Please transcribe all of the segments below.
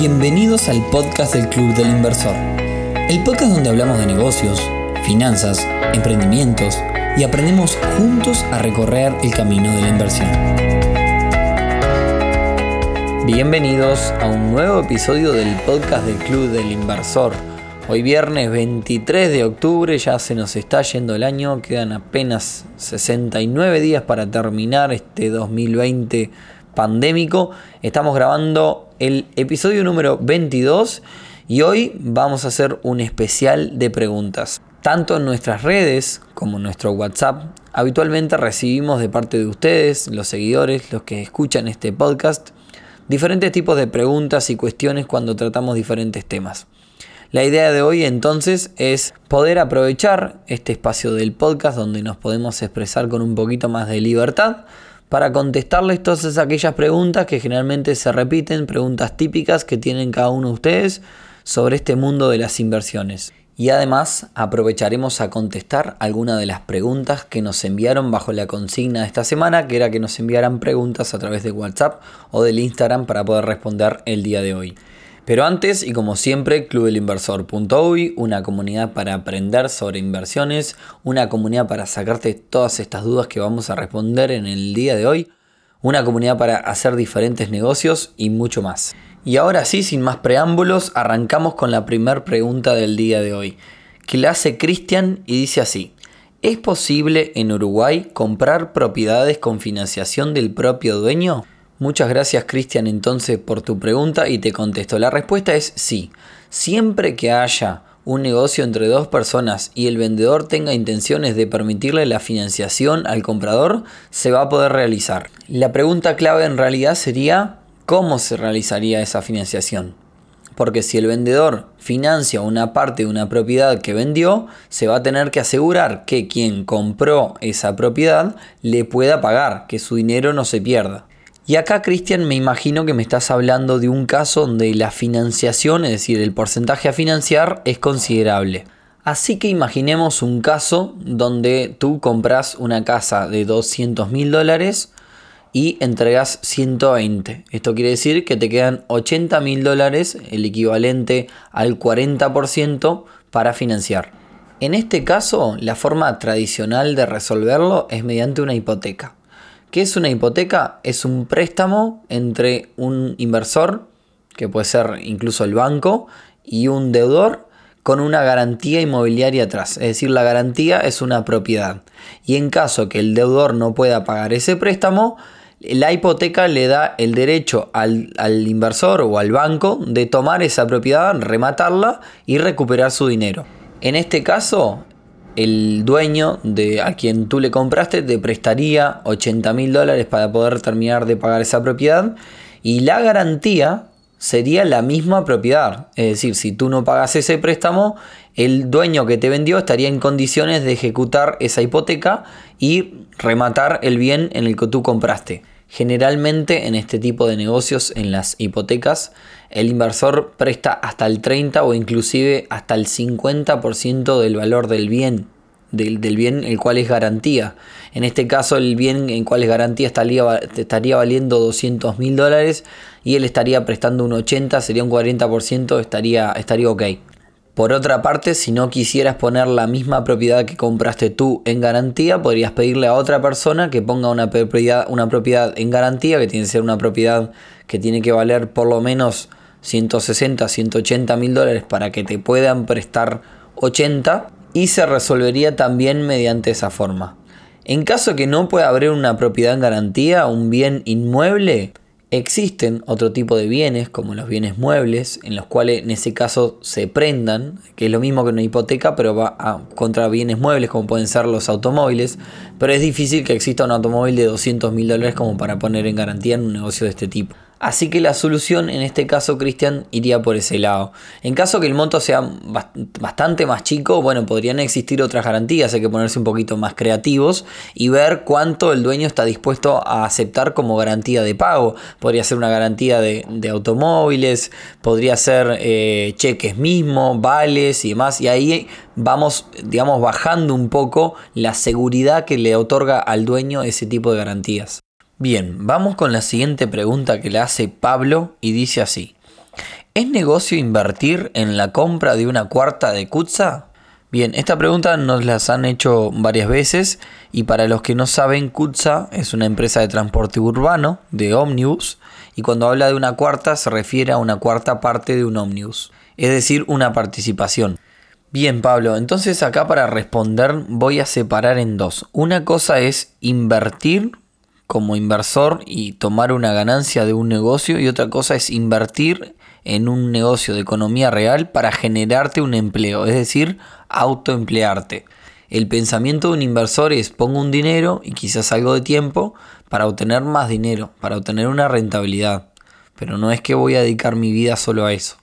Bienvenidos al podcast del Club del Inversor, el podcast donde hablamos de negocios, finanzas, emprendimientos y aprendemos juntos a recorrer el camino de la inversión. Bienvenidos a un nuevo episodio del podcast del Club del Inversor. Hoy viernes 23 de octubre ya se nos está yendo el año, quedan apenas 69 días para terminar este 2020 pandémico. Estamos grabando el episodio número 22 y hoy vamos a hacer un especial de preguntas. Tanto en nuestras redes como en nuestro WhatsApp, habitualmente recibimos de parte de ustedes, los seguidores, los que escuchan este podcast, diferentes tipos de preguntas y cuestiones cuando tratamos diferentes temas. La idea de hoy entonces es poder aprovechar este espacio del podcast donde nos podemos expresar con un poquito más de libertad para contestarles todas aquellas preguntas que generalmente se repiten, preguntas típicas que tienen cada uno de ustedes sobre este mundo de las inversiones. Y además aprovecharemos a contestar algunas de las preguntas que nos enviaron bajo la consigna de esta semana, que era que nos enviaran preguntas a través de WhatsApp o del Instagram para poder responder el día de hoy. Pero antes, y como siempre, clubelinversor.uy, una comunidad para aprender sobre inversiones, una comunidad para sacarte todas estas dudas que vamos a responder en el día de hoy, una comunidad para hacer diferentes negocios y mucho más. Y ahora sí, sin más preámbulos, arrancamos con la primera pregunta del día de hoy, que hace Cristian y dice así. ¿Es posible en Uruguay comprar propiedades con financiación del propio dueño? Muchas gracias Cristian entonces por tu pregunta y te contesto. La respuesta es sí. Siempre que haya un negocio entre dos personas y el vendedor tenga intenciones de permitirle la financiación al comprador, se va a poder realizar. La pregunta clave en realidad sería cómo se realizaría esa financiación. Porque si el vendedor financia una parte de una propiedad que vendió, se va a tener que asegurar que quien compró esa propiedad le pueda pagar, que su dinero no se pierda. Y acá, Cristian, me imagino que me estás hablando de un caso donde la financiación, es decir, el porcentaje a financiar, es considerable. Así que imaginemos un caso donde tú compras una casa de 200 mil dólares y entregas 120. Esto quiere decir que te quedan 80 mil dólares, el equivalente al 40% para financiar. En este caso, la forma tradicional de resolverlo es mediante una hipoteca. ¿Qué es una hipoteca? Es un préstamo entre un inversor, que puede ser incluso el banco, y un deudor con una garantía inmobiliaria atrás. Es decir, la garantía es una propiedad. Y en caso que el deudor no pueda pagar ese préstamo, la hipoteca le da el derecho al, al, inversor o al banco de tomar esa propiedad, rematarla y recuperar su dinero. En este caso, el dueño de a quien tú le compraste te prestaría 80 mil dólares para poder terminar de pagar esa propiedad y la garantía sería la misma propiedad. Es decir, si tú no pagas ese préstamo, el dueño que te vendió estaría en condiciones de ejecutar esa hipoteca y rematar el bien en el que tú compraste. Generalmente en este tipo de negocios, en las hipotecas, el inversor presta hasta el 30 o inclusive hasta el 50% del valor del bien, del, bien el cual es garantía. En este caso el bien en cual es garantía estaría, estaría valiendo 200 mil dólares y él estaría prestando un 80, sería un 40%, estaría, estaría ok. Por otra parte, si no quisieras poner la misma propiedad que compraste tú en garantía, podrías pedirle a otra persona que ponga una propiedad, una propiedad en garantía, que tiene que ser una propiedad que tiene que valer por lo menos 160, 180 mil dólares para que te puedan prestar 80 y se resolvería también mediante esa forma. En caso que no pueda haber una propiedad en garantía, un bien inmueble, Existen otro tipo de bienes, como los bienes muebles, en los cuales en ese caso se prendan, que es lo mismo que una hipoteca, pero va contra bienes muebles, como pueden ser los automóviles. Pero es difícil que exista un automóvil de 200 mil dólares como para poner en garantía en un negocio de este tipo. Así que la solución en este caso, Cristian, iría por ese lado. En caso que el monto sea bastante más chico, bueno, podrían existir otras garantías, hay que ponerse un poquito más creativos y ver cuánto el dueño está dispuesto a aceptar como garantía de pago. Podría ser una garantía de, automóviles, podría ser eh, cheques mismos, vales y demás. Y ahí vamos, digamos, bajando un poco la seguridad que le otorga al dueño ese tipo de garantías. Bien, vamos con la siguiente pregunta que le hace Pablo y dice así. ¿Es negocio invertir en la compra de una cuarta de Kutza? Bien, esta pregunta nos las han hecho varias veces y para los que no saben, Kutza es una empresa de transporte urbano de ómnibus y cuando habla de una cuarta se refiere a una cuarta parte de un ómnibus, es decir, una participación. Bien, Pablo, entonces acá para responder voy a separar en dos. Una cosa es invertir como inversor y tomar una ganancia de un negocio y otra cosa es invertir en un negocio de economía real para generarte un empleo, es decir, autoemplearte. El pensamiento de un inversor es pongo un dinero y quizás algo de tiempo para obtener más dinero, para obtener una rentabilidad. Pero no es que voy a dedicar mi vida solo a eso.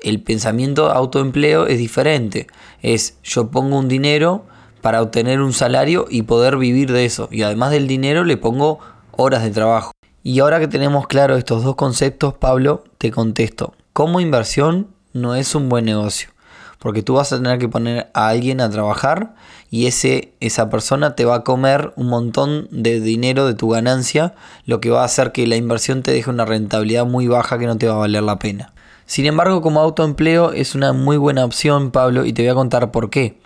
El pensamiento autoempleo es diferente. Es yo pongo un dinero para obtener un salario y poder vivir de eso. Y además del dinero le pongo horas de trabajo. Y ahora que tenemos claro estos dos conceptos, Pablo, te contesto. Como inversión no es un buen negocio. Porque tú vas a tener que poner a alguien a trabajar y ese, esa persona te va a comer un montón de dinero de tu ganancia, lo que va a hacer que la inversión te deje una rentabilidad muy baja que no te va a valer la pena. Sin embargo, como autoempleo es una muy buena opción, Pablo, y te voy a contar por qué.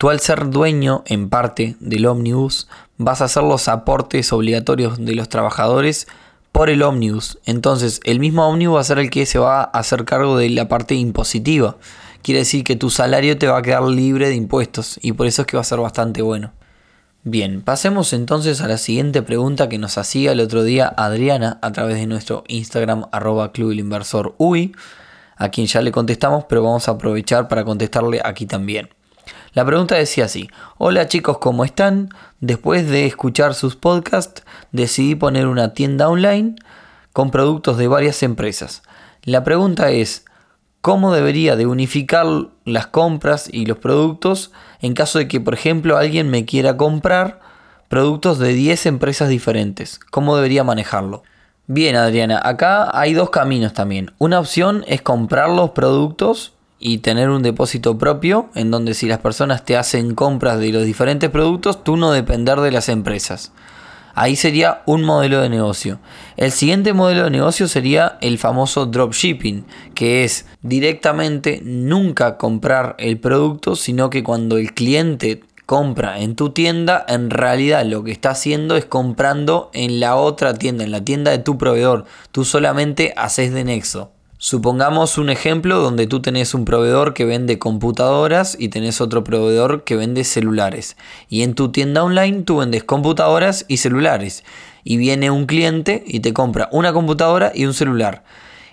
Tú al ser dueño en parte del ómnibus vas a hacer los aportes obligatorios de los trabajadores por el ómnibus. Entonces el mismo ómnibus va a ser el que se va a hacer cargo de la parte impositiva. Quiere decir que tu salario te va a quedar libre de impuestos y por eso es que va a ser bastante bueno. Bien, pasemos entonces a la siguiente pregunta que nos hacía el otro día Adriana a través de nuestro Instagram arroba Club el Inversor UI, a quien ya le contestamos, pero vamos a aprovechar para contestarle aquí también. La pregunta decía así, hola chicos, ¿cómo están? Después de escuchar sus podcasts, decidí poner una tienda online con productos de varias empresas. La pregunta es, ¿cómo debería de unificar las compras y los productos en caso de que, por ejemplo, alguien me quiera comprar productos de 10 empresas diferentes? ¿Cómo debería manejarlo? Bien, Adriana, acá hay dos caminos también. Una opción es comprar los productos y tener un depósito propio en donde si las personas te hacen compras de los diferentes productos, tú no depender de las empresas. Ahí sería un modelo de negocio. El siguiente modelo de negocio sería el famoso dropshipping, que es directamente nunca comprar el producto, sino que cuando el cliente compra en tu tienda, en realidad lo que está haciendo es comprando en la otra tienda, en la tienda de tu proveedor. Tú solamente haces de nexo. Supongamos un ejemplo donde tú tenés un proveedor que vende computadoras y tenés otro proveedor que vende celulares. Y en tu tienda online tú vendes computadoras y celulares. Y viene un cliente y te compra una computadora y un celular.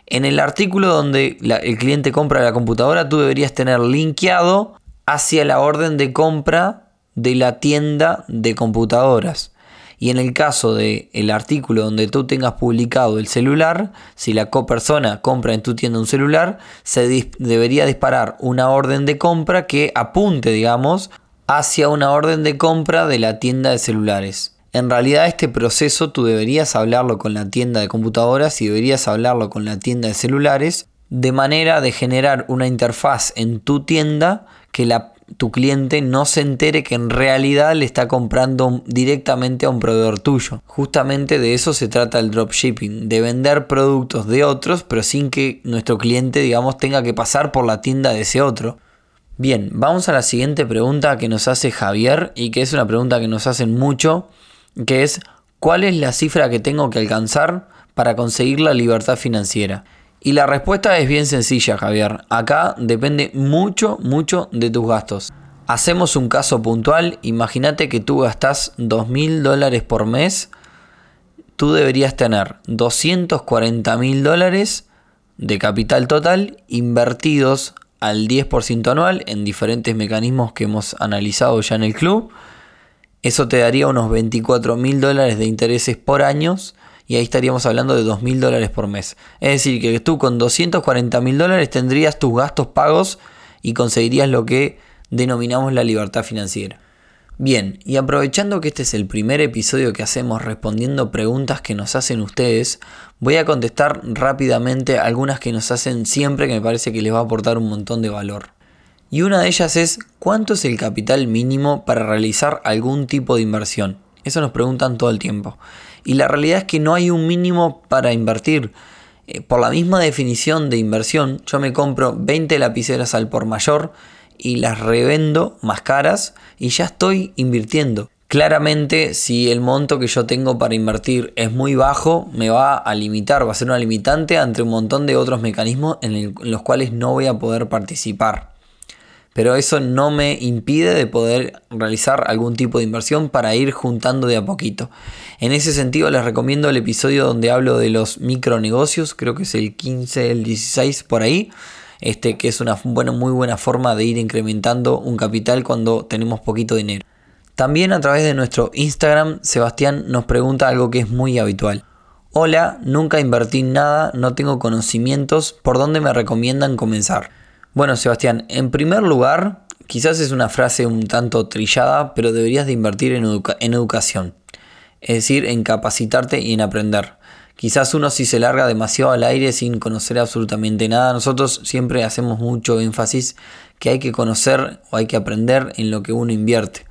En el artículo donde el cliente compra la computadora tú deberías tener linkeado hacia la orden de compra de la tienda de computadoras. Y en el caso del el artículo donde tú tengas publicado el celular, si la persona compra en tu tienda un celular, se debería disparar una orden de compra que apunte, digamos, hacia una orden de compra de la tienda de celulares. En realidad este proceso tú deberías hablarlo con la tienda de computadoras y deberías hablarlo con la tienda de celulares de manera de generar una interfaz en tu tienda que la tu cliente no se entere que en realidad le está comprando directamente a un proveedor tuyo. Justamente de eso se trata el dropshipping, de vender productos de otros, pero sin que nuestro cliente, digamos, tenga que pasar por la tienda de ese otro. Bien, vamos a la siguiente pregunta que nos hace Javier y que es una pregunta que nos hacen mucho, que es ¿cuál es la cifra que tengo que alcanzar para conseguir la libertad financiera? Y la respuesta es bien sencilla, Javier. Acá depende mucho, mucho de tus gastos. Hacemos un caso puntual. Imagínate que tú gastas dos mil dólares por mes. Tú deberías tener 240 mil dólares de capital total invertidos al 10% anual en diferentes mecanismos que hemos analizado ya en el club. Eso te daría unos 24 mil dólares de intereses por años y ahí estaríamos hablando de 2 mil dólares por mes. Es decir, que tú con 240 mil dólares tendrías tus gastos pagos y conseguirías lo que denominamos la libertad financiera. Bien, y aprovechando que este es el primer episodio que hacemos respondiendo preguntas que nos hacen ustedes, voy a contestar rápidamente algunas que nos hacen siempre que me parece que les va a aportar un montón de valor. Y una de ellas es, ¿cuánto es el capital mínimo para realizar algún tipo de inversión? Eso nos preguntan todo el tiempo. Y la realidad es que no hay un mínimo para invertir. Eh, por la misma definición de inversión, yo me compro 20 lapiceras al por mayor y las revendo más caras y ya estoy invirtiendo. Claramente, si el monto que yo tengo para invertir es muy bajo, me va a limitar, va a ser una limitante entre un montón de otros mecanismos en, los cuales no voy a poder participar. Pero eso no me impide de poder realizar algún tipo de inversión para ir juntando de a poquito. En ese sentido les recomiendo el episodio donde hablo de los micronegocios, creo que es el 15, el 16 por ahí, este, que es una muy buena forma de ir incrementando un capital cuando tenemos poquito dinero. También a través de nuestro Instagram, Sebastián nos pregunta algo que es muy habitual. Hola, nunca invertí nada, no tengo conocimientos, ¿por dónde me recomiendan comenzar? Bueno, Sebastián, en primer lugar, quizás es una frase un tanto trillada, pero deberías de invertir en, en educación. Es decir, en capacitarte y en aprender. Quizás uno si se larga demasiado al aire sin conocer absolutamente nada, nosotros siempre hacemos mucho énfasis que hay que conocer o hay que aprender en lo que uno invierte.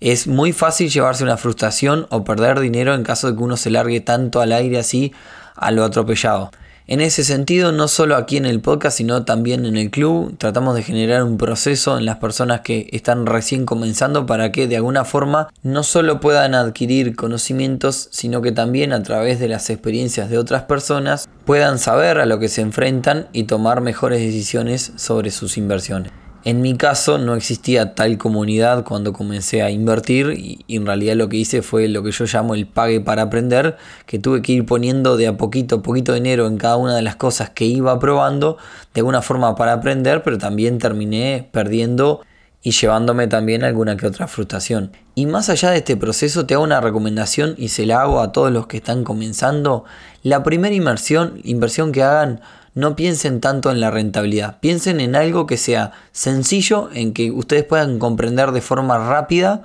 Es muy fácil llevarse una frustración o perder dinero en caso de que uno se largue tanto al aire así a lo atropellado. En ese sentido, no solo aquí en el podcast, sino también en el club, tratamos de generar un proceso en las personas que están recién comenzando para que de alguna forma no solo puedan adquirir conocimientos, sino que también a través de las experiencias de otras personas puedan saber a lo que se enfrentan y tomar mejores decisiones sobre sus inversiones. En mi caso no existía tal comunidad cuando comencé a invertir y, en realidad lo que hice fue lo que yo llamo el pague para aprender, que tuve que ir poniendo de a poquito, poquito dinero en cada una de las cosas que iba probando, de alguna forma para aprender, pero también terminé perdiendo y llevándome también alguna que otra frustración. Y más allá de este proceso te hago una recomendación y se la hago a todos los que están comenzando. La primera inversión, inversión que hagan no piensen tanto en la rentabilidad, piensen en algo que sea sencillo, en que ustedes puedan comprender de forma rápida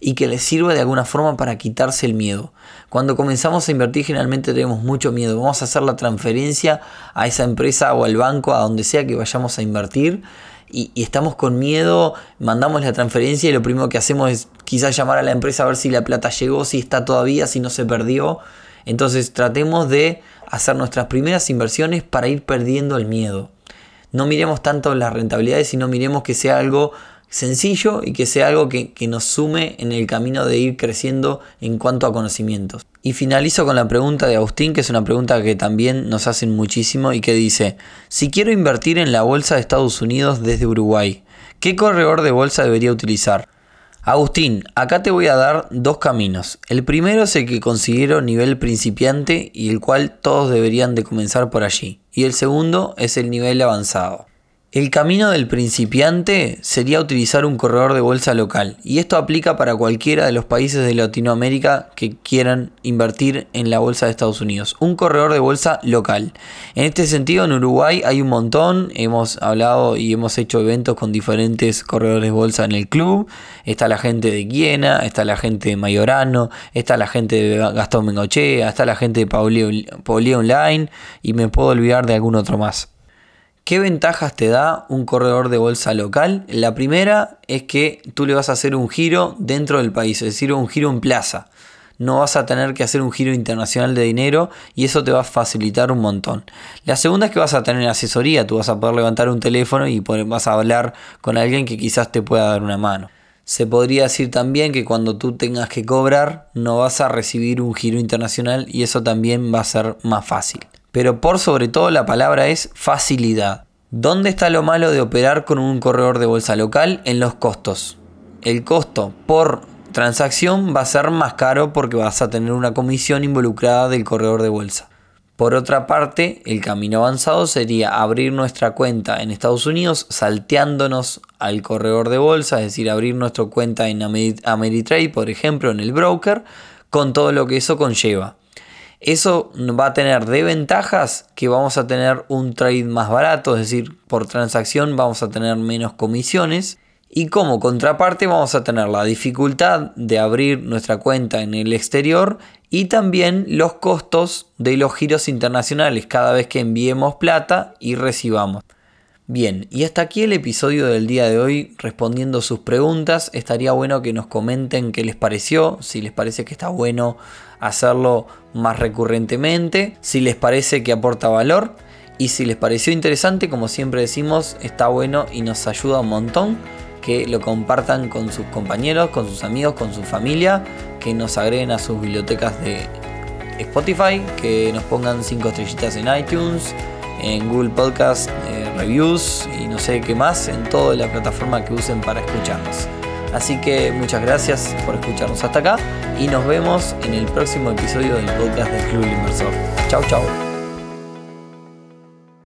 y que les sirva de alguna forma para quitarse el miedo. Cuando comenzamos a invertir generalmente tenemos mucho miedo, vamos a hacer la transferencia a esa empresa o al banco, a donde sea que vayamos a invertir. Y, estamos con miedo, mandamos la transferencia y lo primero que hacemos es quizás llamar a la empresa a ver si la plata llegó, si está todavía, si no se perdió. Entonces tratemos de hacer nuestras primeras inversiones para ir perdiendo el miedo. No miremos tanto las rentabilidades, sino miremos que sea algo sencillo y que sea algo que, nos sume en el camino de ir creciendo en cuanto a conocimientos. Y finalizo con la pregunta de Agustín, que es una pregunta que también nos hacen muchísimo y que dice, si quiero invertir en la bolsa de Estados Unidos desde Uruguay, ¿qué corredor de bolsa debería utilizar? Agustín, acá te voy a dar dos caminos. El primero es el que considero nivel principiante y el cual todos deberían de comenzar por allí. Y el segundo es el nivel avanzado. El camino del principiante sería utilizar un corredor de bolsa local y esto aplica para cualquiera de los países de Latinoamérica que quieran invertir en la bolsa de Estados Unidos. Un corredor de bolsa local. En este sentido en Uruguay hay un montón, hemos hablado y hemos hecho eventos con diferentes corredores de bolsa en el club. Está la gente de Guiena, está la gente de Mayorano, está la gente de Gastón Mengochea, está la gente de Pauli Online y me puedo olvidar de algún otro más. ¿Qué ventajas te da un corredor de bolsa local? La primera es que tú le vas a hacer un giro dentro del país, es decir, un giro en plaza. No vas a tener que hacer un giro internacional de dinero y eso te va a facilitar un montón. La segunda es que vas a tener asesoría, tú vas a poder levantar un teléfono y vas a hablar con alguien que quizás te pueda dar una mano. Se podría decir también que cuando tú tengas que cobrar no vas a recibir un giro internacional y eso también va a ser más fácil pero por sobre todo la palabra es facilidad. ¿Dónde está lo malo de operar con un corredor de bolsa local? En los costos. El costo por transacción va a ser más caro porque vas a tener una comisión involucrada del corredor de bolsa. Por otra parte, el camino avanzado sería abrir nuestra cuenta en Estados Unidos salteándonos al corredor de bolsa, es decir, abrir nuestra cuenta en Ameritrade, por ejemplo, en el broker, con todo lo que eso conlleva. Eso va a tener de ventajas que vamos a tener un trade más barato, es decir, por transacción vamos a tener menos comisiones. Y como contraparte vamos a tener la dificultad de abrir nuestra cuenta en el exterior y también los costos de los giros internacionales cada vez que enviemos plata y recibamos. Bien, y hasta aquí el episodio del día de hoy respondiendo sus preguntas. Estaría bueno que nos comenten qué les pareció, si les parece que está bueno hacerlo más recurrentemente. Si les parece que aporta valor y si les pareció interesante, como siempre decimos, está bueno y nos ayuda un montón que lo compartan con sus compañeros, con sus amigos, con su familia, que nos agreguen a sus bibliotecas de Spotify, que nos pongan 5 estrellitas en iTunes, en Google Podcast, eh, reviews y no sé qué más, en toda la plataforma que usen para escucharnos. Así que muchas gracias por escucharnos hasta acá y nos vemos en el próximo episodio del podcast del Club Inversor. Chau chau.